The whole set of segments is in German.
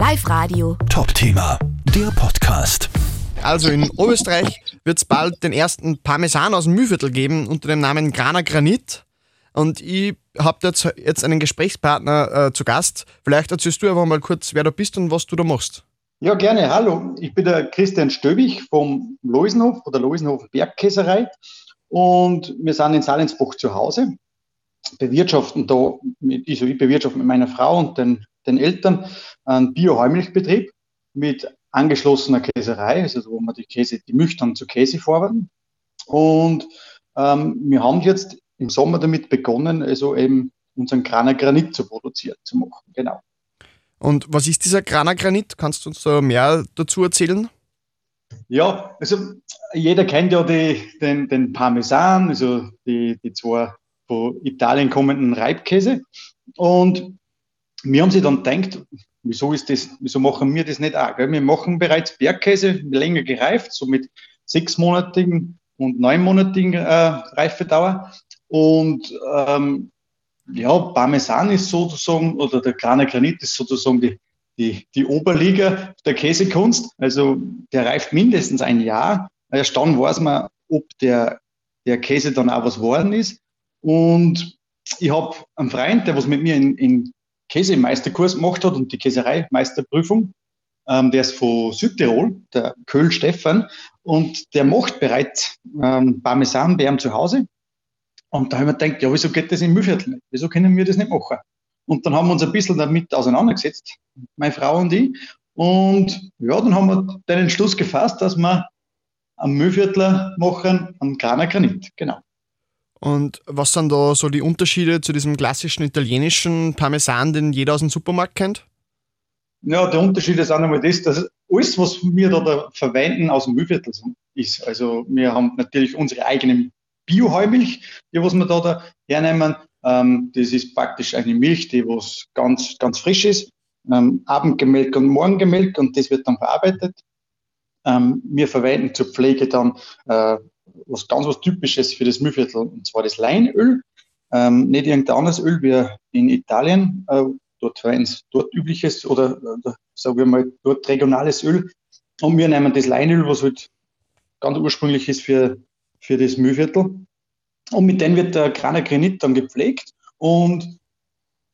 Live Radio. Top-Thema, der Podcast. Also in Oberösterreich wird es bald den ersten Parmesan aus dem Mühlviertel geben unter dem Namen Grana Granit. Und ich habe jetzt, jetzt einen Gesprächspartner äh, zu Gast. Vielleicht erzählst du einfach mal kurz, wer du bist und was du da machst. Ja, gerne. Hallo, ich bin der Christian Stöbig vom Loisenhof oder Loisenhof Bergkäserei und wir sind in Salensbruch zu Hause, bewirtschaften da, mit, also ich bewirtschafte mit meiner Frau und den, den Eltern einen Bio-Heumilchbetrieb mit angeschlossener Käserei, also wo wir die Käse, die Milch dann zu Käse vorwarten. Und ähm, wir haben jetzt im Sommer damit begonnen, also eben unseren Graner Granit zu produzieren, zu machen. Genau. Und was ist dieser Granagranit? Kannst du uns da mehr dazu erzählen? Ja, also jeder kennt ja die, den, den Parmesan, also die, die zwei von Italien kommenden Reibkäse. Und wir haben sich dann gedacht, wieso ist das, wieso machen wir das nicht auch? Wir machen bereits Bergkäse länger gereift, so mit sechsmonatigen und neunmonatigen äh, Reifedauer. Und ähm, ja, Parmesan ist sozusagen, oder der kleine Granit ist sozusagen die, die, die Oberliga der Käsekunst. Also der reift mindestens ein Jahr. Erst dann weiß man, ob der, der Käse dann auch was geworden ist. Und ich habe einen Freund, der was mit mir in, in Käsemeisterkurs gemacht hat und die Käsereimeisterprüfung. Ähm, der ist von Südtirol, der Köhl Stefan, und der macht bereits ähm, Parmesan bei ihm zu Hause. Und da haben wir gedacht, ja, wieso geht das im Mühlviertel nicht? Wieso können wir das nicht machen? Und dann haben wir uns ein bisschen damit auseinandergesetzt, meine Frau und ich. Und ja, dann haben wir den Entschluss gefasst, dass wir am Mühlviertler machen, am Graner Granit, genau. Und was sind da so die Unterschiede zu diesem klassischen italienischen Parmesan, den jeder aus dem Supermarkt kennt? Ja, der Unterschied ist auch nochmal das, dass alles, was wir da, da verwenden, aus dem Mühlviertel ist. Also wir haben natürlich unsere eigenen Bioheumilch, die was wir da, da hernehmen. Ähm, das ist praktisch eine Milch, die was ganz, ganz frisch ist. Ähm, Abendgemelk und Morgengemelk und das wird dann verarbeitet. Ähm, wir verwenden zur Pflege dann äh, was ganz was Typisches für das Mühlviertel, und zwar das Leinöl. Ähm, nicht irgendein anderes Öl wie in Italien. Äh, dort verwenden dort übliches oder, oder sagen wir mal dort regionales Öl. Und wir nehmen das Leinöl, was halt ganz ursprünglich ist für für das Mühlviertel. Und mit denen wird der Kraner Granit dann gepflegt und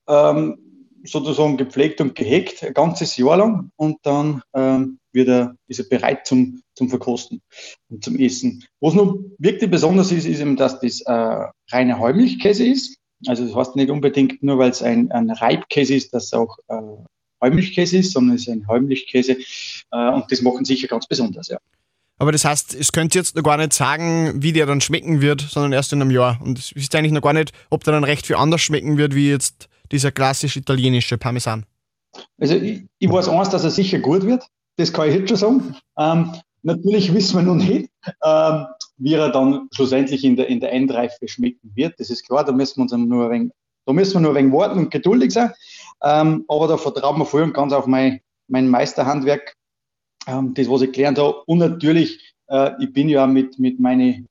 ähm, sozusagen gepflegt und gehegt, ein ganzes Jahr lang. Und dann ähm, wird er, ist er bereit zum, zum Verkosten und zum Essen. Was noch wirklich besonders ist, ist eben, dass das äh, reiner Heumilchkäse ist. Also das heißt nicht unbedingt nur, weil es ein, ein Reibkäse ist, dass es auch äh, Heumilchkäse ist, sondern es ist ein Heumilchkäse. Äh, und das machen sicher ganz besonders, ja. Aber das heißt, es könnt jetzt noch gar nicht sagen, wie der dann schmecken wird, sondern erst in einem Jahr. Und es ist eigentlich noch gar nicht, ob der dann recht viel anders schmecken wird, wie jetzt dieser klassisch italienische Parmesan. Also ich, ich weiß eins, dass er sicher gut wird. Das kann ich jetzt schon sagen. Ähm, natürlich wissen wir noch nicht, ähm, wie er dann schlussendlich in der, in der Endreife schmecken wird. Das ist klar, da müssen wir uns nur ein wenig, da müssen wir nur ein wenig warten und geduldig sein. Ähm, aber da vertrauen wir voll und ganz auf mein, mein Meisterhandwerk ähm, das, was ich gelernt habe. Und natürlich, äh, ich bin ja mit, mit meinen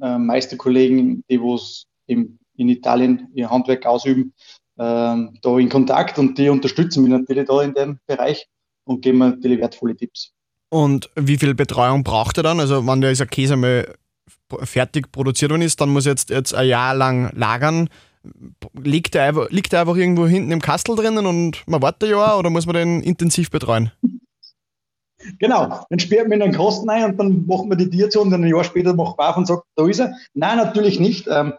äh, Meisterkollegen, die was in, in Italien ihr Handwerk ausüben, äh, da in Kontakt und die unterstützen mich natürlich da in dem Bereich und geben mir natürlich wertvolle Tipps. Und wie viel Betreuung braucht er dann? Also, wenn der Käse mal fertig produziert worden ist, dann muss er jetzt, jetzt ein Jahr lang lagern. Liegt er, einfach, liegt er einfach irgendwo hinten im Kastel drinnen und man wartet ein Jahr oder muss man den intensiv betreuen? Genau, dann sperrt man den Kosten ein und dann machen wir die Tierzonen und dann ein Jahr später macht man auf und sagt, da ist er. Nein, natürlich nicht. Ähm,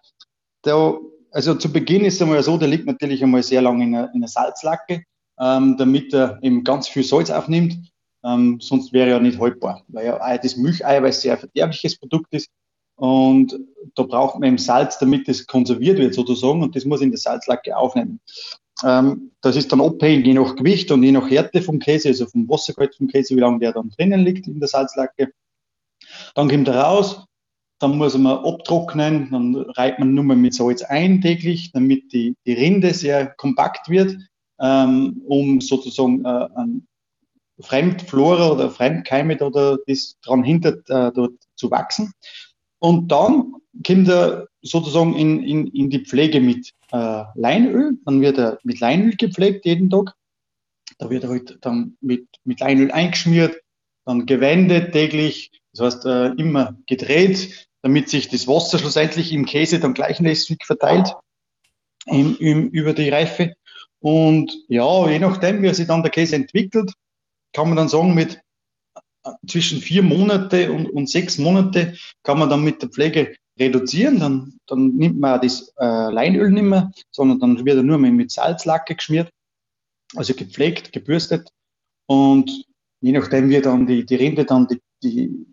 der, also zu Beginn ist es einmal so, der liegt natürlich einmal sehr lange in einer Salzlacke, ähm, damit er eben ganz viel Salz aufnimmt. Ähm, sonst wäre ja nicht haltbar, weil ja das Milcheiweiß sehr verderbliches Produkt ist. Und da braucht man eben Salz, damit es konserviert wird sozusagen und das muss in der Salzlacke aufnehmen. Ähm, das ist dann abhängig je nach Gewicht und je nach Härte vom Käse, also vom Wassergehalt vom Käse, wie lange der dann drinnen liegt in der Salzlacke. Dann kommt er raus, dann muss man abtrocknen, dann reibt man nur mal mit Salz ein täglich, damit die, die Rinde sehr kompakt wird, ähm, um sozusagen äh, an Fremdflora oder Fremdkeime oder das daran hindert, äh, dort zu wachsen. Und dann kommt er sozusagen in, in, in die Pflege mit äh, Leinöl. Dann wird er mit Leinöl gepflegt jeden Tag. Da wird halt dann mit, mit Leinöl eingeschmiert, dann gewendet täglich, das heißt äh, immer gedreht, damit sich das Wasser schlussendlich im Käse dann gleichmäßig verteilt im, im, über die Reife. Und ja, je nachdem, wie sich dann der Käse entwickelt, kann man dann sagen, mit äh, zwischen vier Monate und, und sechs Monate kann man dann mit der Pflege reduzieren. Dann, dann nimmt man das äh, Leinöl nicht mehr, sondern dann wird er nur mehr mit Salzlacke geschmiert, also gepflegt, gebürstet. Und je nachdem, wie dann die, die Rinde dann die, die,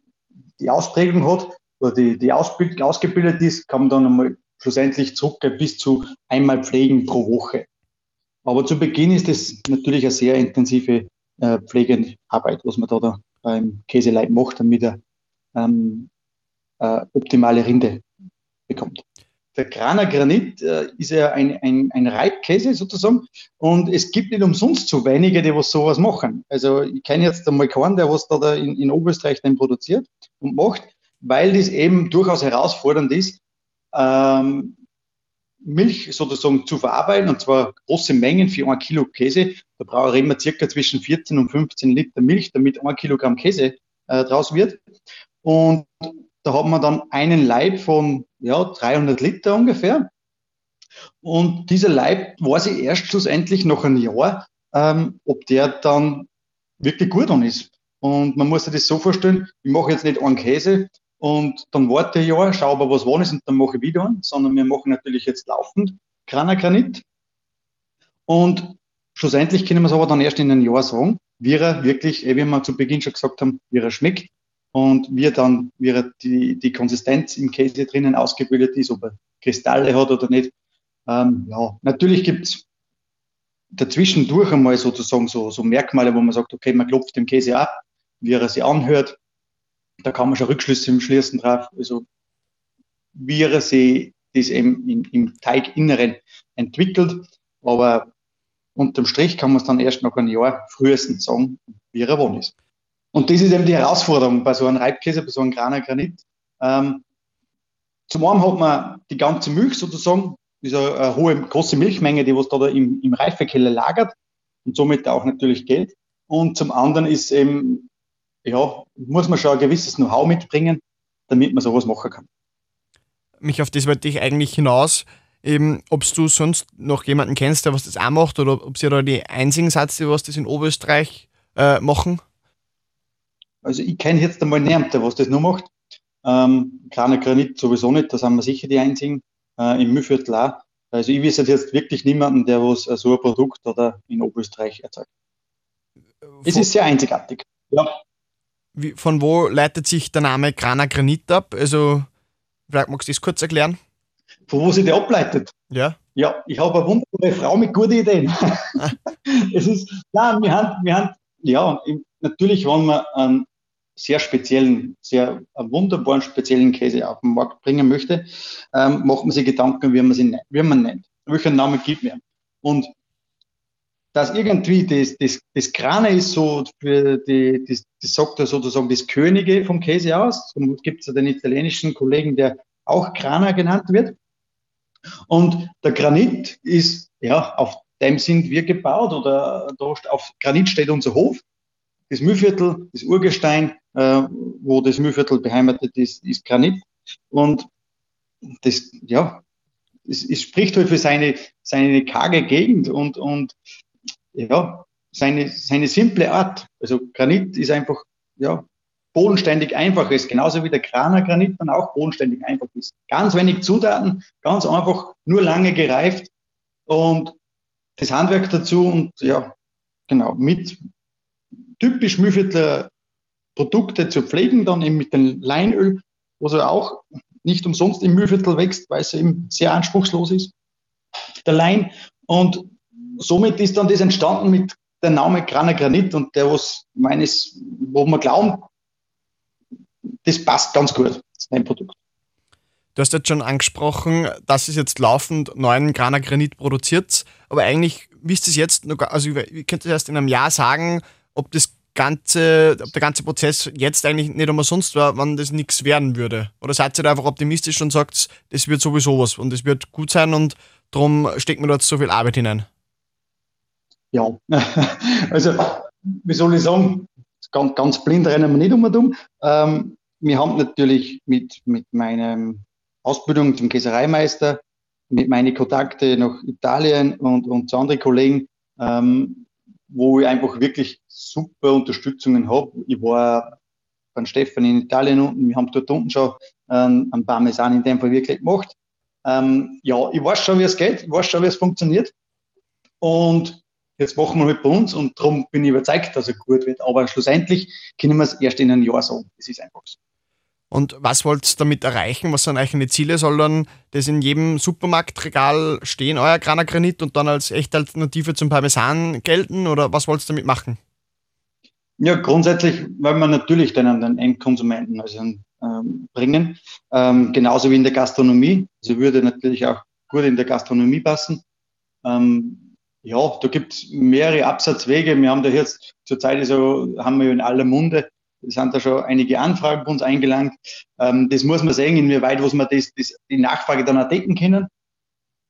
die Ausprägung hat oder die, die Ausbild, ausgebildet ist, kann man dann einmal schlussendlich zurückgehen bis zu einmal pflegen pro Woche. Aber zu Beginn ist es natürlich eine sehr intensive äh, Pflegearbeit, was man da, da beim Käseleib macht, damit er ähm, äh, optimale Rinde bekommt. Der Graner Granit äh, ist ja ein, ein, ein Reibkäse sozusagen und es gibt nicht umsonst so wenige, die was sowas machen. Also ich kenne jetzt einmal keinen, der was da, da in, in Oberösterreich dann produziert und macht, weil das eben durchaus herausfordernd ist, ähm, Milch sozusagen zu verarbeiten, und zwar große Mengen für ein Kilo Käse. Da brauche ich immer circa zwischen 14 und 15 Liter Milch, damit ein Kilogramm Käse äh, draus wird. Und da hat man dann einen Leib von ja, 300 Liter ungefähr. Und dieser Leib weiß ich erst schlussendlich nach einem Jahr, ähm, ob der dann wirklich gut an ist. Und man muss sich das so vorstellen, ich mache jetzt nicht einen Käse und dann warte ich Jahr, schaue aber, was wann ist und dann mache ich wieder einen, sondern wir machen natürlich jetzt laufend Granagranit. Und schlussendlich können wir es aber dann erst in einem Jahr sagen, wie er wirklich, eh, wie wir zu Beginn schon gesagt haben, wie er schmeckt und wie dann, wie er die, die Konsistenz im Käse drinnen ausgebildet ist, ob er Kristalle hat oder nicht. Ähm, ja, natürlich gibt's dazwischendurch einmal sozusagen so, so Merkmale, wo man sagt, okay, man klopft dem Käse ab, wie er sich anhört. Da kann man schon Rückschlüsse schließen drauf. Also, wie sich das eben im, im Teiginneren entwickelt. Aber unterm Strich kann man es dann erst nach einem Jahr frühestens sagen, wie er geworden ist. Und das ist eben die Herausforderung bei so einem Reibkäse, bei so einem Graner Granit. Ähm, zum einen hat man die ganze Milch sozusagen, diese eine hohe, große Milchmenge, die was da, da im, im Reifekeller lagert und somit auch natürlich Geld. Und zum anderen ist eben, ja, muss man schon ein gewisses Know-how mitbringen, damit man sowas machen kann. Mich auf das wollte ich eigentlich hinaus. Eben, ob du sonst noch jemanden kennst, der was das auch macht, oder ob sie da die einzigen Satz, die was das in Oberösterreich äh, machen? Also ich kenne jetzt einmal niemanden, der was das nur macht. Ähm, kleiner Granit sowieso nicht, da sind wir sicher die einzigen. Äh, Im Mühlviertel auch. Also ich wüsste jetzt wirklich niemanden, der was so ein Produkt oder in Oberösterreich erzeugt. Es ist sehr einzigartig. Ja. Wie, von wo leitet sich der Name Grana Granit ab? Also, vielleicht magst du das kurz erklären? Von wo sich der ableitet? Ja. Ja, ich habe eine wunderbare Frau mit guten Ideen. Es ist, nein, wir haben, wir haben ja, natürlich, wenn man einen sehr speziellen, sehr wunderbaren speziellen Käse auf den Markt bringen möchte, ähm, macht man sich Gedanken, wie man sie wie man nennt, welchen Namen gibt man. Und dass irgendwie das, das, das Krane ist so für die, das, das sagt ja sozusagen das Könige vom Käse aus. Und gibt es ja den italienischen Kollegen, der auch Grana genannt wird. Und der Granit ist, ja, auf dem sind wir gebaut oder auf Granit steht unser Hof das Mühlviertel, das Urgestein, äh, wo das Mühlviertel beheimatet ist, ist Granit. Und das, ja, es, es spricht halt für seine, seine karge Gegend und, und ja, seine, seine simple Art. Also Granit ist einfach, ja, bodenständig einfach ist, genauso wie der Kraner Granit dann auch bodenständig einfach ist. Ganz wenig Zutaten, ganz einfach, nur lange gereift und das Handwerk dazu und ja, genau, mit typisch Mühlviertler Produkte zu pflegen, dann eben mit dem Leinöl, was er auch nicht umsonst im Mühlviertel wächst, weil es eben sehr anspruchslos ist, der Lein. Und somit ist dann das entstanden mit der Name Graner Granit und der, was meines, wo man glauben, das passt ganz gut, das Produkt. Du hast jetzt schon angesprochen, dass es jetzt laufend neuen Graner Granit produziert, aber eigentlich wisst ihr es jetzt, noch, also ich könnte erst in einem Jahr sagen, ob das ganze, ob der ganze Prozess jetzt eigentlich nicht einmal sonst war, wenn das nichts werden würde? Oder seid ihr da einfach optimistisch und sagt, das wird sowieso was und es wird gut sein und darum steckt man dort so viel Arbeit hinein? Ja, also wie soll ich sagen, ganz, ganz blind rennen wir nicht um und um. Ähm, wir haben natürlich mit, mit meiner Ausbildung zum Käsereimeister, mit meinen Kontakten nach Italien und, und zu anderen Kollegen, ähm, wo ich einfach wirklich super Unterstützungen habe. Ich war beim Stefan in Italien unten, wir haben dort unten schon ähm, ein Parmesan in dem Fall wirklich gemacht. Ähm, ja, ich weiß schon, wie es geht, ich weiß schon, wie es funktioniert. Und jetzt machen wir halt bei uns und darum bin ich überzeugt, dass er gut wird. Aber schlussendlich können wir es erst in einem Jahr sagen. Das ist einfach so. Und was wollt ihr damit erreichen? Was sind eigene Ziele? Soll dann das in jedem Supermarktregal stehen, euer Graner Granit, und dann als echte Alternative zum Parmesan gelten? Oder was wollt ihr damit machen? Ja, grundsätzlich wollen wir natürlich dann an den Endkonsumenten also, ähm, bringen. Ähm, genauso wie in der Gastronomie. Also würde natürlich auch gut in der Gastronomie passen. Ähm, ja, da gibt es mehrere Absatzwege. Wir haben da jetzt zurzeit so, haben wir in aller Munde, es sind da schon einige Anfragen bei uns eingelangt. Ähm, das muss man sehen, inwieweit was wir das, das, die Nachfrage dann auch decken können,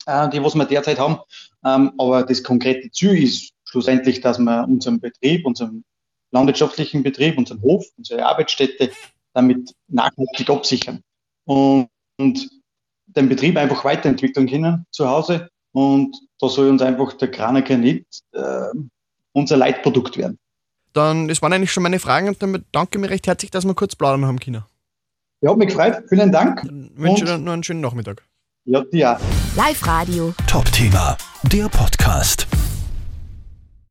äh, die was wir derzeit haben. Ähm, aber das konkrete Ziel ist schlussendlich, dass wir unseren Betrieb, unseren landwirtschaftlichen Betrieb, unseren Hof, unsere Arbeitsstätte damit nachhaltig absichern und, und den Betrieb einfach weiterentwickeln können zu Hause und da soll uns einfach der Kraneker nicht äh, unser Leitprodukt werden. Dann, das waren eigentlich schon meine Fragen und damit danke mir recht herzlich, dass wir kurz plaudern haben können. Ja, hat mich gefreut. Vielen Dank. Dann wünsche ich dir noch einen schönen Nachmittag. Ja, dir. Live Radio. Top-Thema, der Podcast.